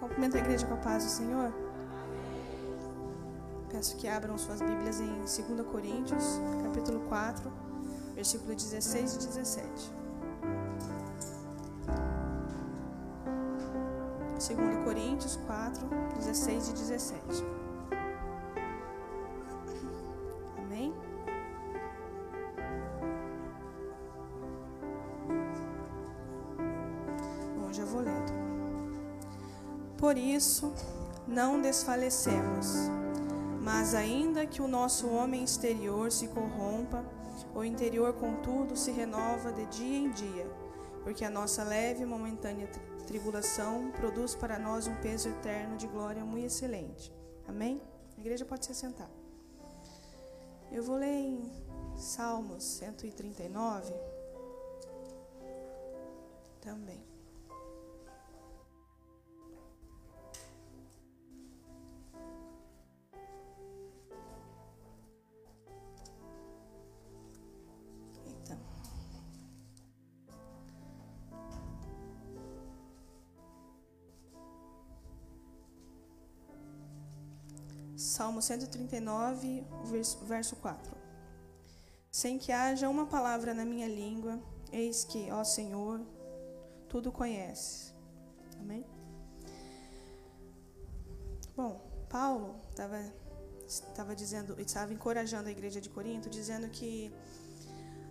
Cumprimento a igreja com a paz do Senhor. Peço que abram suas Bíblias em 2 Coríntios, capítulo 4, versículo 16 e 17. 2 Coríntios 4, 16 e 17. Por isso, não desfalecemos. Mas ainda que o nosso homem exterior se corrompa, o interior, contudo, se renova de dia em dia, porque a nossa leve e momentânea tribulação produz para nós um peso eterno de glória muito excelente. Amém? A igreja pode se sentar. Eu vou ler em Salmos 139 também. Salmo 139, verso 4. Sem que haja uma palavra na minha língua, eis que, ó Senhor, tudo conhece. Amém? Bom, Paulo estava estava dizendo, estava encorajando a igreja de Corinto, dizendo que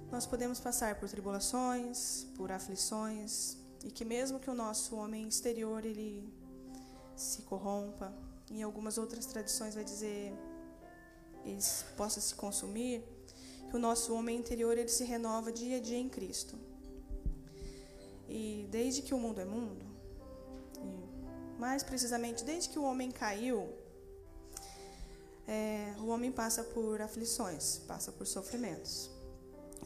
nós podemos passar por tribulações, por aflições, e que mesmo que o nosso homem exterior ele se corrompa, em algumas outras tradições vai dizer ele possa se consumir, que o nosso homem interior ele se renova dia a dia em Cristo. E desde que o mundo é mundo, mais precisamente desde que o homem caiu, é, o homem passa por aflições, passa por sofrimentos.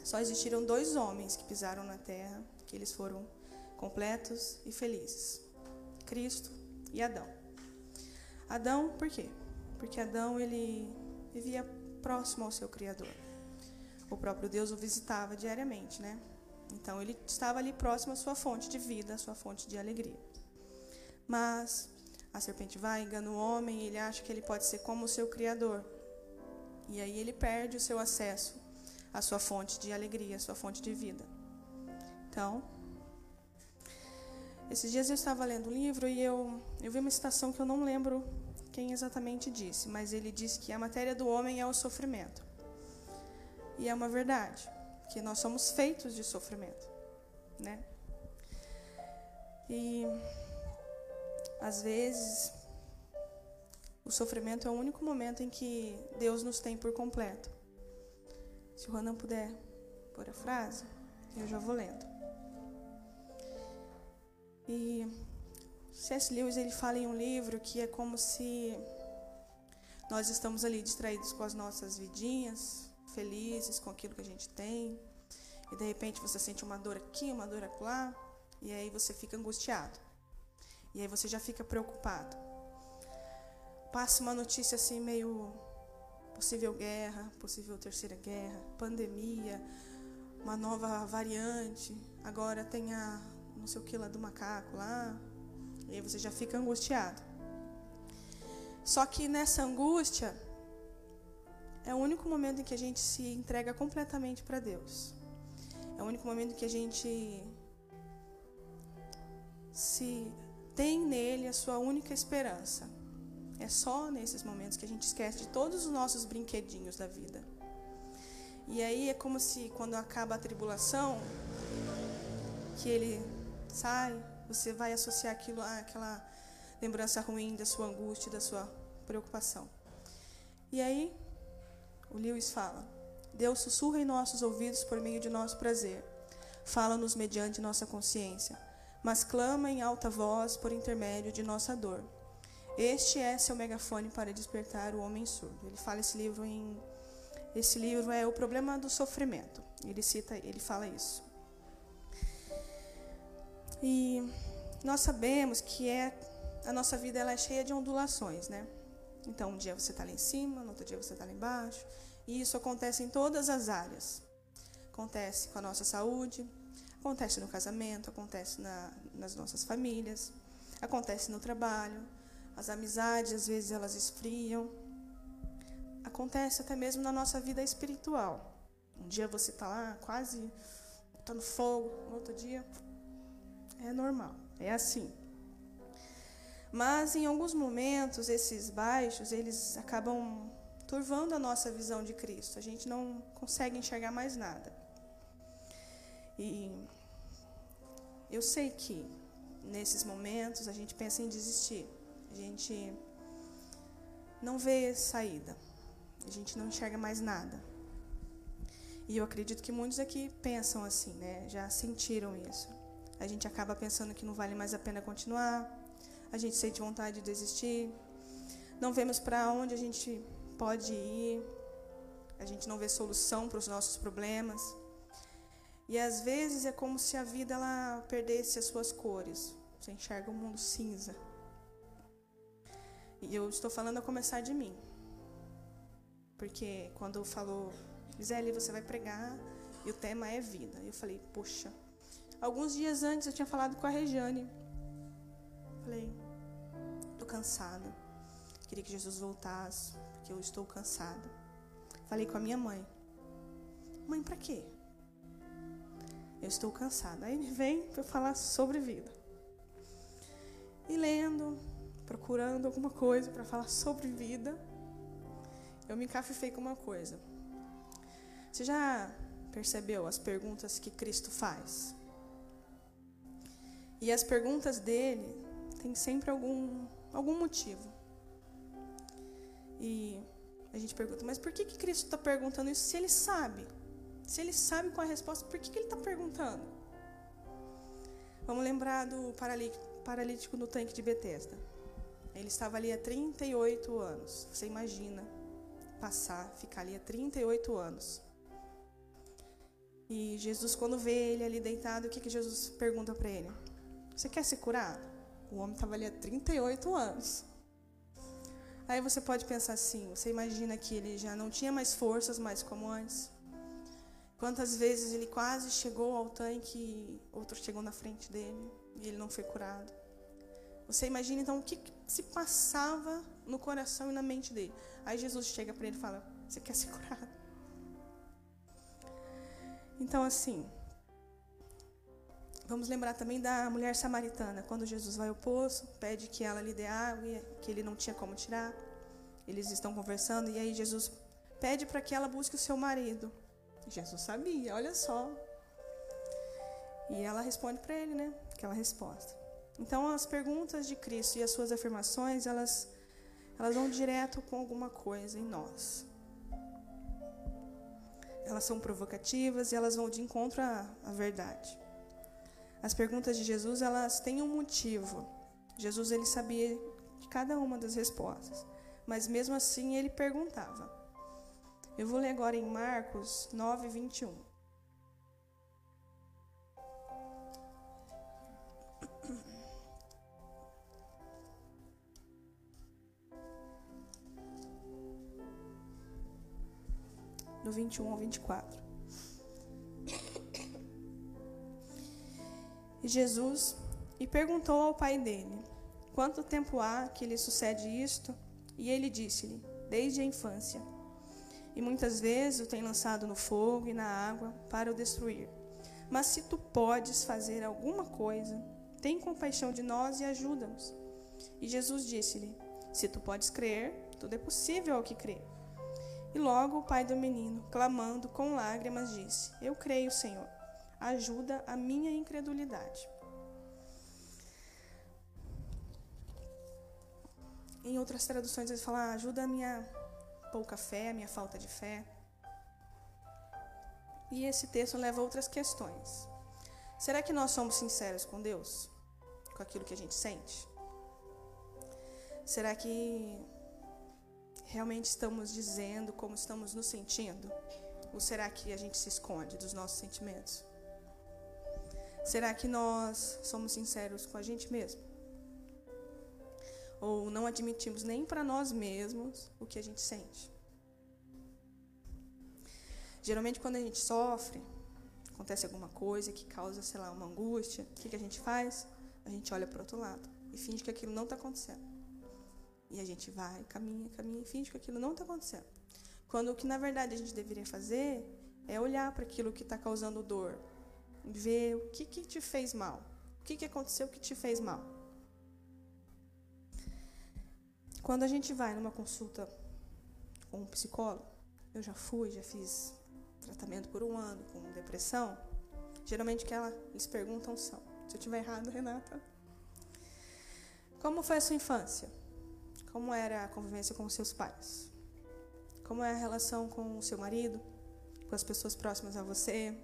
Só existiram dois homens que pisaram na terra, que eles foram completos e felizes: Cristo e Adão. Adão, por quê? Porque Adão ele vivia próximo ao seu criador. O próprio Deus o visitava diariamente, né? Então ele estava ali próximo à sua fonte de vida, à sua fonte de alegria. Mas a serpente vai, engana o homem, ele acha que ele pode ser como o seu criador. E aí ele perde o seu acesso à sua fonte de alegria, à sua fonte de vida. Então, esses dias eu estava lendo um livro e eu, eu vi uma citação que eu não lembro quem exatamente disse, mas ele disse que a matéria do homem é o sofrimento. E é uma verdade, que nós somos feitos de sofrimento, né? E às vezes o sofrimento é o único momento em que Deus nos tem por completo. Se o Ronan puder pôr a frase, eu já vou lendo. E C.S. Lewis ele fala em um livro que é como se nós estamos ali distraídos com as nossas vidinhas, felizes com aquilo que a gente tem, e de repente você sente uma dor aqui, uma dor acolá, e aí você fica angustiado. E aí você já fica preocupado. Passa uma notícia assim meio possível guerra, possível terceira guerra, pandemia, uma nova variante, agora tem a não sei o que lá do macaco lá, e aí você já fica angustiado. Só que nessa angústia é o único momento em que a gente se entrega completamente para Deus. É o único momento em que a gente se tem nele a sua única esperança. É só nesses momentos que a gente esquece de todos os nossos brinquedinhos da vida. E aí é como se quando acaba a tribulação, que ele sai, você vai associar aquilo àquela lembrança ruim da sua angústia, da sua preocupação. E aí, o Lewis fala: Deus sussurra em nossos ouvidos por meio de nosso prazer, fala-nos mediante nossa consciência, mas clama em alta voz por intermédio de nossa dor. Este é seu megafone para despertar o homem surdo. Ele fala esse livro em esse livro é o problema do sofrimento. Ele cita, ele fala isso. E nós sabemos que é a nossa vida ela é cheia de ondulações, né? Então, um dia você está lá em cima, no outro dia você está lá embaixo. E isso acontece em todas as áreas. Acontece com a nossa saúde, acontece no casamento, acontece na, nas nossas famílias, Acontece no trabalho, as amizades às vezes elas esfriam. Acontece até mesmo na nossa vida espiritual. Um dia você está lá quase está no fogo, no outro dia é normal, é assim. Mas em alguns momentos esses baixos, eles acabam turvando a nossa visão de Cristo. A gente não consegue enxergar mais nada. E eu sei que nesses momentos a gente pensa em desistir. A gente não vê saída. A gente não enxerga mais nada. E eu acredito que muitos aqui pensam assim, né? Já sentiram isso. A gente acaba pensando que não vale mais a pena continuar. A gente sente vontade de desistir. Não vemos para onde a gente pode ir. A gente não vê solução para os nossos problemas. E às vezes é como se a vida ela perdesse as suas cores. Você enxerga o um mundo cinza. E eu estou falando a começar de mim. Porque quando falou Gisele, você vai pregar e o tema é vida. Eu falei, poxa. Alguns dias antes eu tinha falado com a Regiane. Falei, tô cansada. Queria que Jesus voltasse, porque eu estou cansada. Falei com a minha mãe. Mãe, para quê? Eu estou cansada. Aí vem para falar sobre vida. E lendo, procurando alguma coisa para falar sobre vida, eu me encafifei com uma coisa. Você já percebeu as perguntas que Cristo faz? E as perguntas dele têm sempre algum, algum motivo. E a gente pergunta, mas por que, que Cristo está perguntando isso se ele sabe? Se ele sabe qual é a resposta, por que, que ele está perguntando? Vamos lembrar do paralítico no tanque de Betesda. Ele estava ali há 38 anos. Você imagina passar, ficar ali há 38 anos. E Jesus, quando vê ele ali deitado, o que, que Jesus pergunta para ele? Você quer ser curado? O homem estava ali há 38 anos. Aí você pode pensar assim: você imagina que ele já não tinha mais forças mais como antes? Quantas vezes ele quase chegou ao tanque e outro chegou na frente dele e ele não foi curado? Você imagina então o que se passava no coração e na mente dele? Aí Jesus chega para ele e fala: Você quer ser curado? Então, assim, vamos lembrar também da mulher samaritana, quando Jesus vai ao poço, pede que ela lhe dê água, que ele não tinha como tirar. Eles estão conversando e aí Jesus pede para que ela busque o seu marido. Jesus sabia, olha só. E ela responde para ele, né? Aquela resposta. Então, as perguntas de Cristo e as suas afirmações, elas, elas vão direto com alguma coisa em nós elas são provocativas e elas vão de encontro à, à verdade. As perguntas de Jesus, elas têm um motivo. Jesus ele sabia de cada uma das respostas, mas mesmo assim ele perguntava. Eu vou ler agora em Marcos 9, 21. do 21 ao 24. Jesus e perguntou ao pai dele: Quanto tempo há que lhe sucede isto? E ele disse-lhe: Desde a infância. E muitas vezes o tem lançado no fogo e na água para o destruir. Mas se tu podes fazer alguma coisa, tem compaixão de nós e ajuda-nos. E Jesus disse-lhe: Se tu podes crer, tudo é possível ao que crê. E logo o pai do menino, clamando com lágrimas, disse: Eu creio, Senhor, ajuda a minha incredulidade. Em outras traduções, ele fala: ajuda a minha pouca fé, a minha falta de fé. E esse texto leva a outras questões. Será que nós somos sinceros com Deus? Com aquilo que a gente sente? Será que realmente estamos dizendo como estamos nos sentindo? Ou será que a gente se esconde dos nossos sentimentos? Será que nós somos sinceros com a gente mesmo? Ou não admitimos nem para nós mesmos o que a gente sente? Geralmente, quando a gente sofre, acontece alguma coisa que causa, sei lá, uma angústia, o que, que a gente faz? A gente olha para outro lado. e finge que aquilo não está acontecendo. E a gente vai, caminha, caminha e finge que aquilo não está acontecendo. Quando o que na verdade a gente deveria fazer é olhar para aquilo que está causando dor, ver o que, que te fez mal, o que, que aconteceu que te fez mal. Quando a gente vai numa consulta com um psicólogo, eu já fui, já fiz tratamento por um ano com depressão, geralmente que ela, eles perguntam são, se eu estiver errado, Renata, como foi a sua infância? Como era a convivência com os seus pais? Como é a relação com o seu marido? Com as pessoas próximas a você?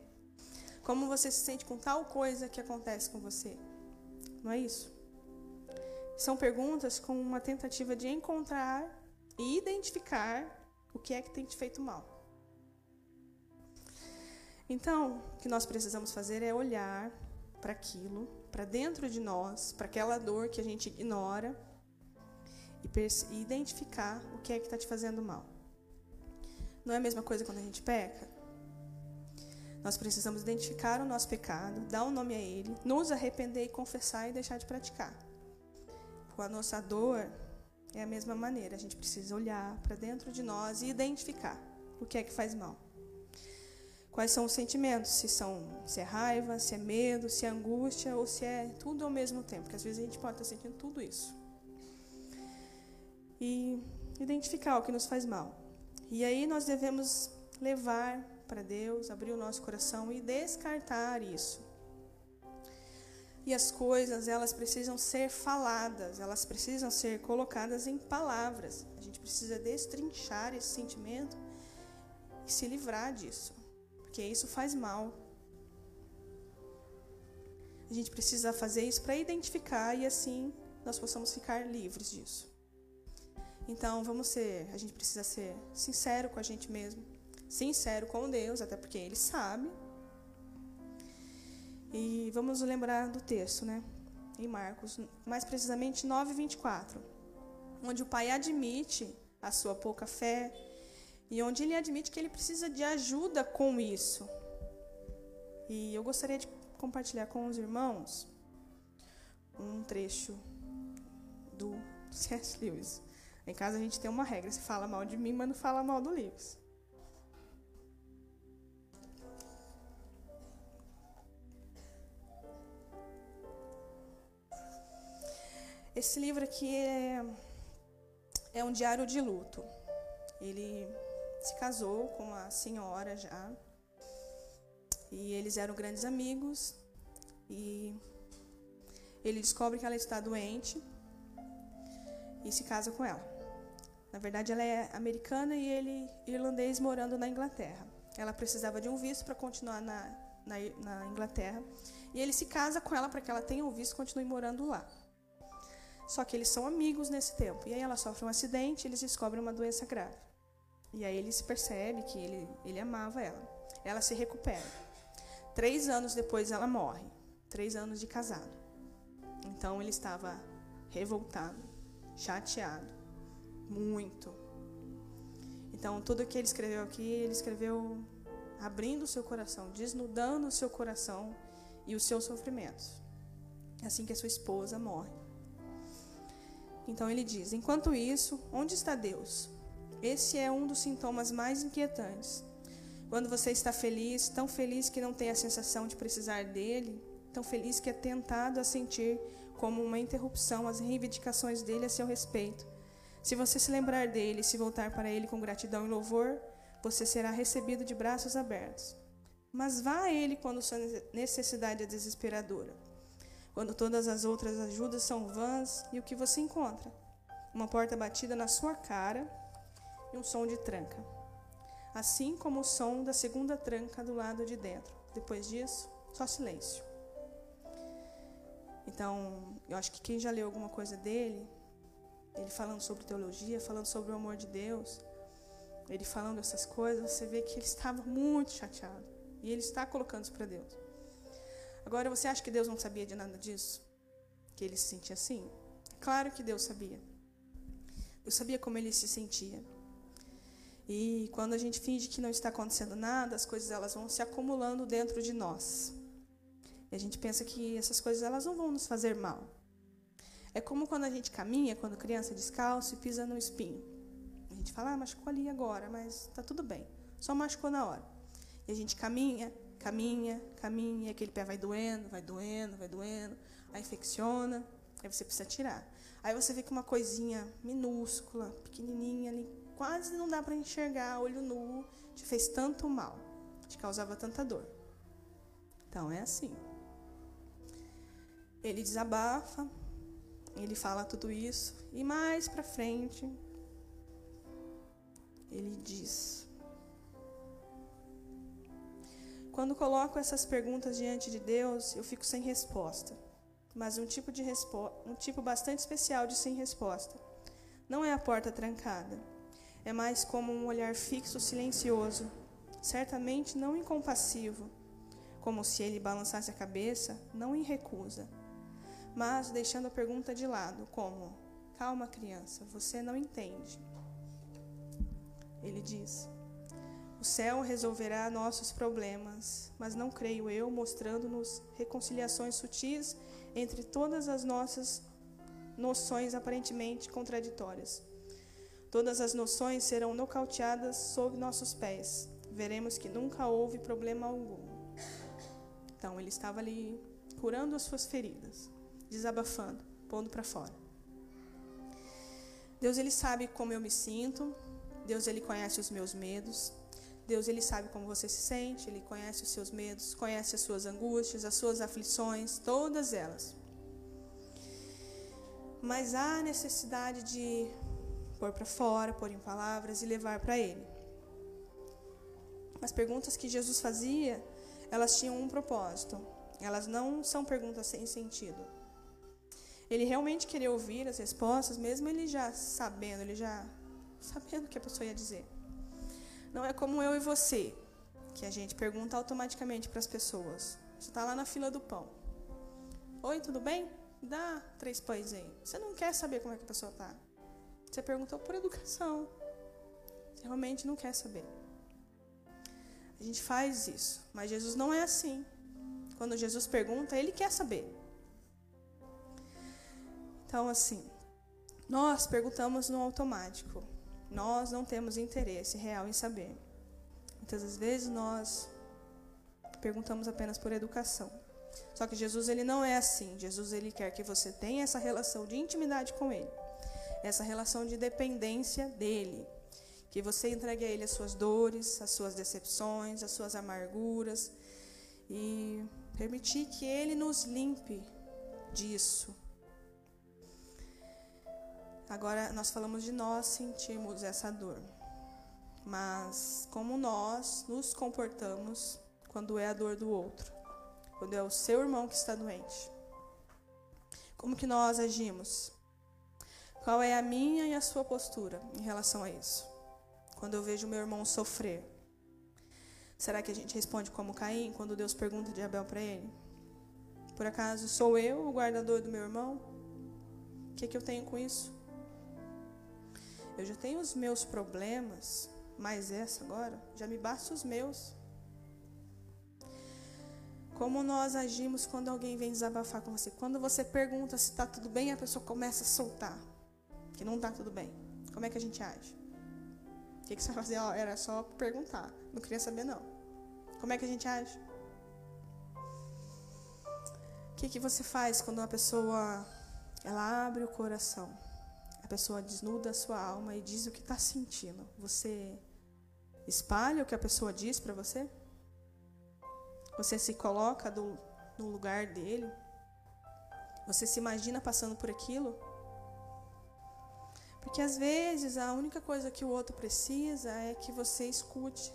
Como você se sente com tal coisa que acontece com você? Não é isso? São perguntas com uma tentativa de encontrar e identificar o que é que tem te feito mal. Então, o que nós precisamos fazer é olhar para aquilo, para dentro de nós, para aquela dor que a gente ignora e, identificar o que é que está te fazendo mal. Não é a mesma coisa quando a gente peca? Nós precisamos identificar o nosso pecado, dar um nome a ele, nos arrepender e confessar e deixar de praticar. Com a nossa dor, é a mesma maneira. A gente precisa olhar para dentro de nós e identificar o que é que faz mal. Quais são os sentimentos? Se são se é raiva, se é medo, se é angústia ou se é tudo ao mesmo tempo, porque às vezes a gente pode estar sentindo tudo isso e identificar o que nos faz mal. E aí nós devemos levar para Deus, abrir o nosso coração e descartar isso. E as coisas, elas precisam ser faladas, elas precisam ser colocadas em palavras. A gente precisa destrinchar esse sentimento e se livrar disso, porque isso faz mal. A gente precisa fazer isso para identificar e assim nós possamos ficar livres disso. Então, vamos ser, a gente precisa ser sincero com a gente mesmo, sincero com Deus, até porque Ele sabe. E vamos lembrar do texto, né? Em Marcos, mais precisamente 9:24, onde o pai admite a sua pouca fé e onde ele admite que ele precisa de ajuda com isso. E eu gostaria de compartilhar com os irmãos um trecho do C.S. Lewis. Em casa a gente tem uma regra: se fala mal de mim, mas não fala mal do Lewis. Esse livro aqui é, é um diário de luto. Ele se casou com uma senhora já. E eles eram grandes amigos. E ele descobre que ela está doente e se casa com ela. Na verdade, ela é americana e ele irlandês morando na Inglaterra. Ela precisava de um visto para continuar na, na, na, Inglaterra. E ele se casa com ela para que ela tenha um visto e continue morando lá. Só que eles são amigos nesse tempo. E aí ela sofre um acidente eles descobrem uma doença grave. E aí ele se percebe que ele, ele amava ela. Ela se recupera. Três anos depois ela morre. Três anos de casado. Então ele estava revoltado, chateado muito. Então, tudo que ele escreveu aqui, ele escreveu abrindo o seu coração, desnudando o seu coração e os seus sofrimentos. Assim que a sua esposa morre. Então ele diz: Enquanto isso, onde está Deus? Esse é um dos sintomas mais inquietantes. Quando você está feliz, tão feliz que não tem a sensação de precisar dele, tão feliz que é tentado a sentir como uma interrupção as reivindicações dele a seu respeito se você se lembrar dele e se voltar para ele com gratidão e louvor, você será recebido de braços abertos. Mas vá a ele quando sua necessidade é desesperadora, quando todas as outras ajudas são vãs e o que você encontra? Uma porta batida na sua cara e um som de tranca. Assim como o som da segunda tranca do lado de dentro. Depois disso, só silêncio. Então, eu acho que quem já leu alguma coisa dele ele falando sobre teologia, falando sobre o amor de Deus, ele falando essas coisas, você vê que ele estava muito chateado. E ele está colocando isso para Deus. Agora, você acha que Deus não sabia de nada disso? Que ele se sentia assim? Claro que Deus sabia. Eu sabia como ele se sentia. E quando a gente finge que não está acontecendo nada, as coisas elas vão se acumulando dentro de nós. E a gente pensa que essas coisas elas não vão nos fazer mal. É como quando a gente caminha, quando criança descalço e pisa no espinho. A gente fala, ah, machucou ali agora, mas tá tudo bem. Só machucou na hora. E a gente caminha, caminha, caminha, aquele pé vai doendo, vai doendo, vai doendo, aí infecciona, aí você precisa tirar. Aí você vê que uma coisinha minúscula, pequenininha ali, quase não dá para enxergar, olho nu, te fez tanto mal, te causava tanta dor. Então é assim. Ele desabafa, ele fala tudo isso e mais para frente ele diz: Quando coloco essas perguntas diante de Deus, eu fico sem resposta. Mas um tipo de um tipo bastante especial de sem resposta. Não é a porta trancada. É mais como um olhar fixo, silencioso, certamente não incompassivo, como se ele balançasse a cabeça, não em recusa, mas deixando a pergunta de lado, como: Calma, criança, você não entende. Ele diz: O céu resolverá nossos problemas, mas não creio eu, mostrando-nos reconciliações sutis entre todas as nossas noções aparentemente contraditórias. Todas as noções serão nocauteadas sob nossos pés. Veremos que nunca houve problema algum. Então, ele estava ali curando as suas feridas, desabafando, pondo para fora. Deus ele sabe como eu me sinto. Deus ele conhece os meus medos. Deus ele sabe como você se sente, ele conhece os seus medos, conhece as suas angústias, as suas aflições, todas elas. Mas há necessidade de pôr para fora, pôr em palavras e levar para ele. As perguntas que Jesus fazia, elas tinham um propósito. Elas não são perguntas sem sentido. Ele realmente queria ouvir as respostas, mesmo ele já sabendo, ele já sabendo o que a pessoa ia dizer. Não é como eu e você, que a gente pergunta automaticamente para as pessoas. Você está lá na fila do pão. Oi, tudo bem? Dá três pães aí. Você não quer saber como é que a pessoa está. Você perguntou por educação. Você realmente não quer saber. A gente faz isso, mas Jesus não é assim. Quando Jesus pergunta, ele quer saber. Então, assim, nós perguntamos no automático. Nós não temos interesse real em saber. Muitas das vezes nós perguntamos apenas por educação. Só que Jesus ele não é assim. Jesus ele quer que você tenha essa relação de intimidade com ele, essa relação de dependência dele, que você entregue a ele as suas dores, as suas decepções, as suas amarguras e permitir que ele nos limpe disso, Agora nós falamos de nós sentirmos essa dor. Mas como nós nos comportamos quando é a dor do outro? Quando é o seu irmão que está doente? Como que nós agimos? Qual é a minha e a sua postura em relação a isso? Quando eu vejo meu irmão sofrer, será que a gente responde como Caim quando Deus pergunta de Abel para ele? Por acaso sou eu o guardador do meu irmão? O que, que eu tenho com isso? Eu já tenho os meus problemas, mas essa agora já me basta os meus. Como nós agimos quando alguém vem desabafar com você? Quando você pergunta se está tudo bem, a pessoa começa a soltar que não está tudo bem. Como é que a gente age? O que, que você vai fazer? Oh, era só perguntar. Não queria saber, não. Como é que a gente age? O que, que você faz quando uma pessoa ela abre o coração? Pessoa desnuda a sua alma e diz o que está sentindo. Você espalha o que a pessoa diz para você? Você se coloca do, no lugar dele? Você se imagina passando por aquilo? Porque às vezes a única coisa que o outro precisa é que você escute.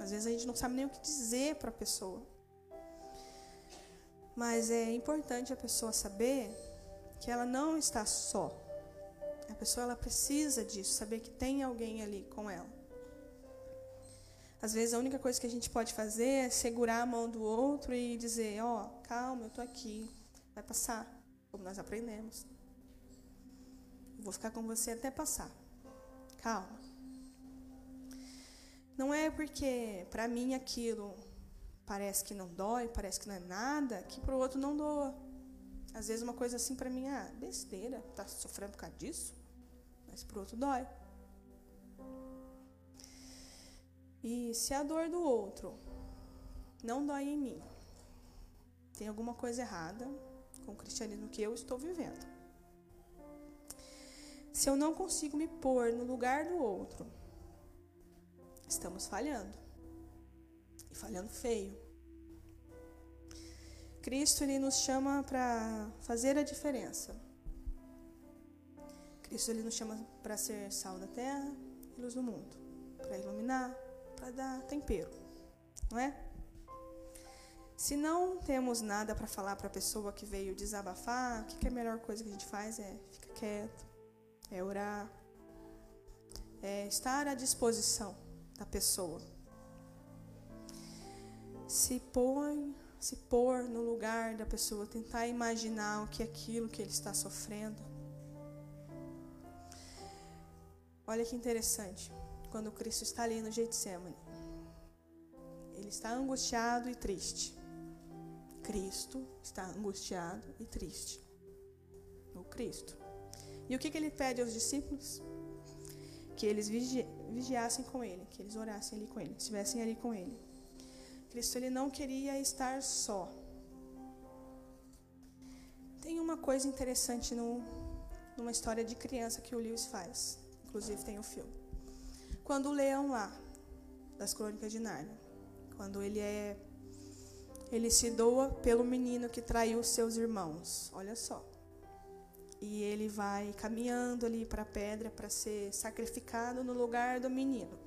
Às vezes a gente não sabe nem o que dizer para a pessoa. Mas é importante a pessoa saber que ela não está só. A pessoa ela precisa disso, saber que tem alguém ali com ela. Às vezes a única coisa que a gente pode fazer é segurar a mão do outro e dizer, ó, oh, calma, eu tô aqui, vai passar, como nós aprendemos. vou ficar com você até passar. Calma. Não é porque para mim aquilo parece que não dói, parece que não é nada, que para o outro não doa. Às vezes uma coisa assim para mim, ah, besteira, tá sofrendo por causa disso, mas pro outro dói. E se a dor do outro não dói em mim, tem alguma coisa errada com o cristianismo que eu estou vivendo. Se eu não consigo me pôr no lugar do outro, estamos falhando. E falhando feio. Cristo ele nos chama para fazer a diferença. Cristo ele nos chama para ser sal da terra e luz do mundo, para iluminar, para dar tempero, não é? Se não temos nada para falar para a pessoa que veio desabafar, o que, que é a melhor coisa que a gente faz é ficar quieto, é orar, é estar à disposição da pessoa. Se põe se pôr no lugar da pessoa, tentar imaginar o que é aquilo que ele está sofrendo. Olha que interessante, quando Cristo está ali no Getsemane, ele está angustiado e triste. Cristo está angustiado e triste. O Cristo. E o que, que ele pede aos discípulos? Que eles vigi vigiassem com ele, que eles orassem ali com ele, estivessem ali com ele. Cristo ele não queria estar só. Tem uma coisa interessante no, numa história de criança que o Lewis faz. Inclusive tem o filme. Quando o leão lá, das crônicas de Nárnia, quando ele é. Ele se doa pelo menino que traiu seus irmãos. Olha só. E ele vai caminhando ali para a pedra para ser sacrificado no lugar do menino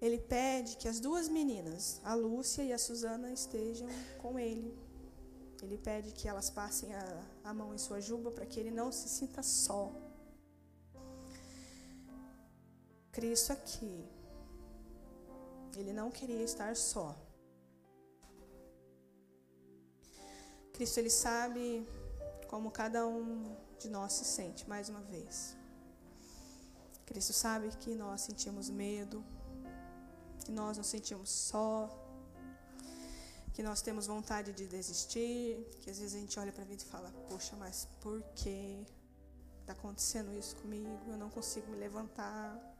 ele pede que as duas meninas, a Lúcia e a Susana, estejam com ele. Ele pede que elas passem a, a mão em sua juba para que ele não se sinta só. Cristo aqui, ele não queria estar só. Cristo, ele sabe como cada um de nós se sente, mais uma vez. Cristo sabe que nós sentimos medo, que nós nos sentimos só, que nós temos vontade de desistir, que às vezes a gente olha para a vida e fala: Poxa, mas por que está acontecendo isso comigo? Eu não consigo me levantar,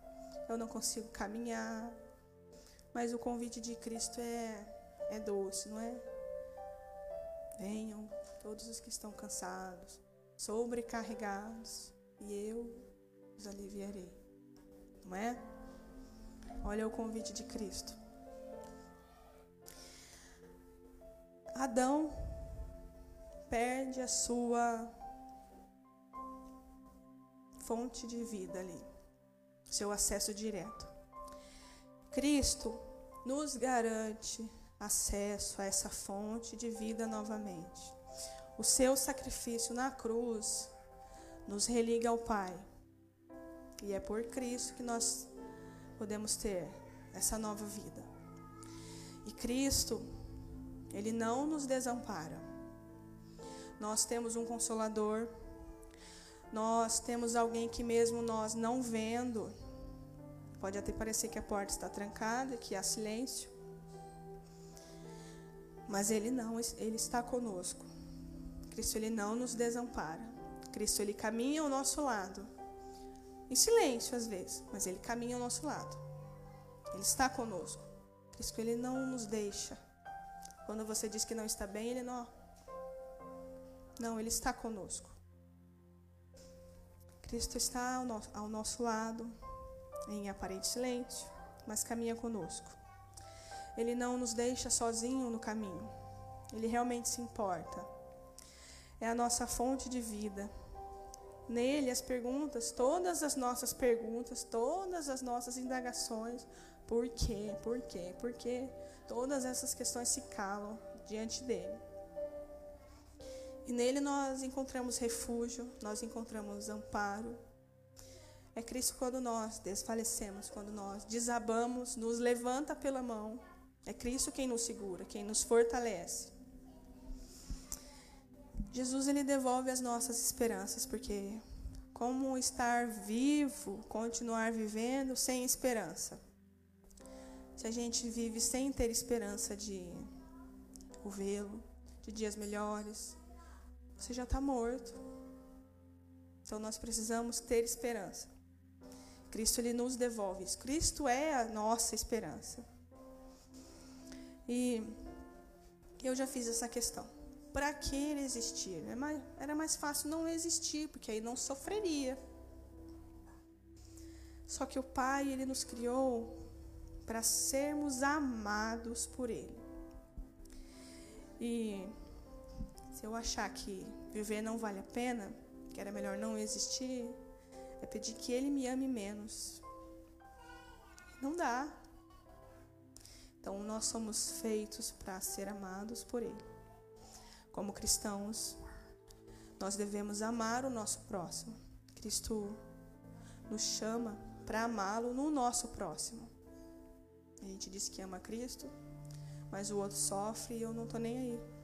eu não consigo caminhar. Mas o convite de Cristo é, é doce, não é? Venham todos os que estão cansados, sobrecarregados, e eu os aliviarei. Não é? Olha o convite de Cristo. Adão perde a sua fonte de vida ali, seu acesso direto. Cristo nos garante acesso a essa fonte de vida novamente. O seu sacrifício na cruz nos religa ao Pai. E é por Cristo que nós podemos ter essa nova vida. E Cristo, Ele não nos desampara. Nós temos um consolador, nós temos alguém que, mesmo nós não vendo, pode até parecer que a porta está trancada, que há silêncio, mas Ele não, Ele está conosco. Cristo, Ele não nos desampara. Cristo, Ele caminha ao nosso lado. Em silêncio às vezes, mas Ele caminha ao nosso lado. Ele está conosco. Cristo, Ele não nos deixa. Quando você diz que não está bem, Ele não. Não, Ele está conosco. Cristo está ao nosso, ao nosso lado, em aparente silêncio, mas caminha conosco. Ele não nos deixa sozinho no caminho. Ele realmente se importa. É a nossa fonte de vida. Nele as perguntas, todas as nossas perguntas, todas as nossas indagações, por quê, por quê, por quê, todas essas questões se calam diante dele. E nele nós encontramos refúgio, nós encontramos amparo. É Cristo quando nós desfalecemos, quando nós desabamos, nos levanta pela mão. É Cristo quem nos segura, quem nos fortalece. Jesus ele devolve as nossas esperanças, porque como estar vivo, continuar vivendo sem esperança? Se a gente vive sem ter esperança de o vê-lo, de dias melhores, você já está morto. Então nós precisamos ter esperança. Cristo ele nos devolve isso. Cristo é a nossa esperança. E eu já fiz essa questão. Para que existir? Era mais fácil não existir, porque aí não sofreria. Só que o Pai, ele nos criou para sermos amados por ele. E se eu achar que viver não vale a pena, que era melhor não existir, é pedir que ele me ame menos. Não dá. Então nós somos feitos para ser amados por ele. Como cristãos, nós devemos amar o nosso próximo. Cristo nos chama para amá-lo no nosso próximo. A gente diz que ama Cristo, mas o outro sofre e eu não estou nem aí.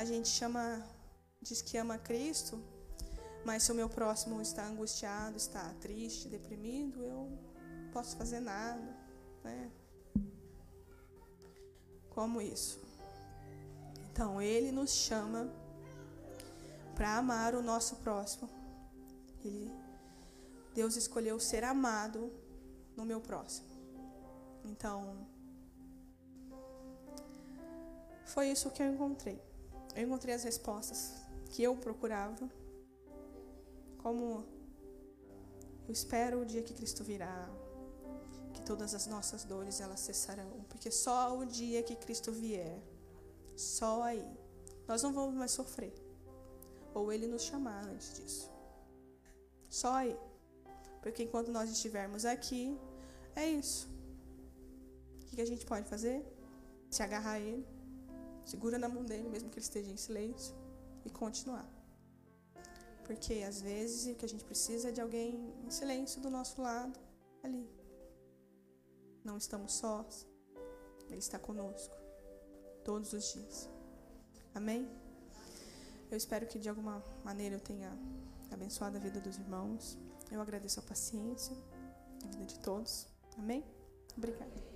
A gente chama, diz que ama Cristo, mas se o meu próximo está angustiado, está triste, deprimido, eu posso fazer nada, né? Como isso? Então, ele nos chama para amar o nosso próximo. Ele, Deus escolheu ser amado no meu próximo. Então, foi isso que eu encontrei. Eu encontrei as respostas que eu procurava. Como eu espero o dia que Cristo virá, que todas as nossas dores elas cessarão, porque só o dia que Cristo vier, só aí, nós não vamos mais sofrer. Ou ele nos chamar antes disso. Só aí. Porque enquanto nós estivermos aqui, é isso. O que a gente pode fazer? Se agarrar a ele Segura na mão dele, mesmo que ele esteja em silêncio, e continuar. Porque às vezes o que a gente precisa é de alguém em silêncio do nosso lado, ali. Não estamos sós. Ele está conosco todos os dias. Amém? Eu espero que de alguma maneira eu tenha abençoado a vida dos irmãos. Eu agradeço a paciência, a vida de todos. Amém? Obrigada.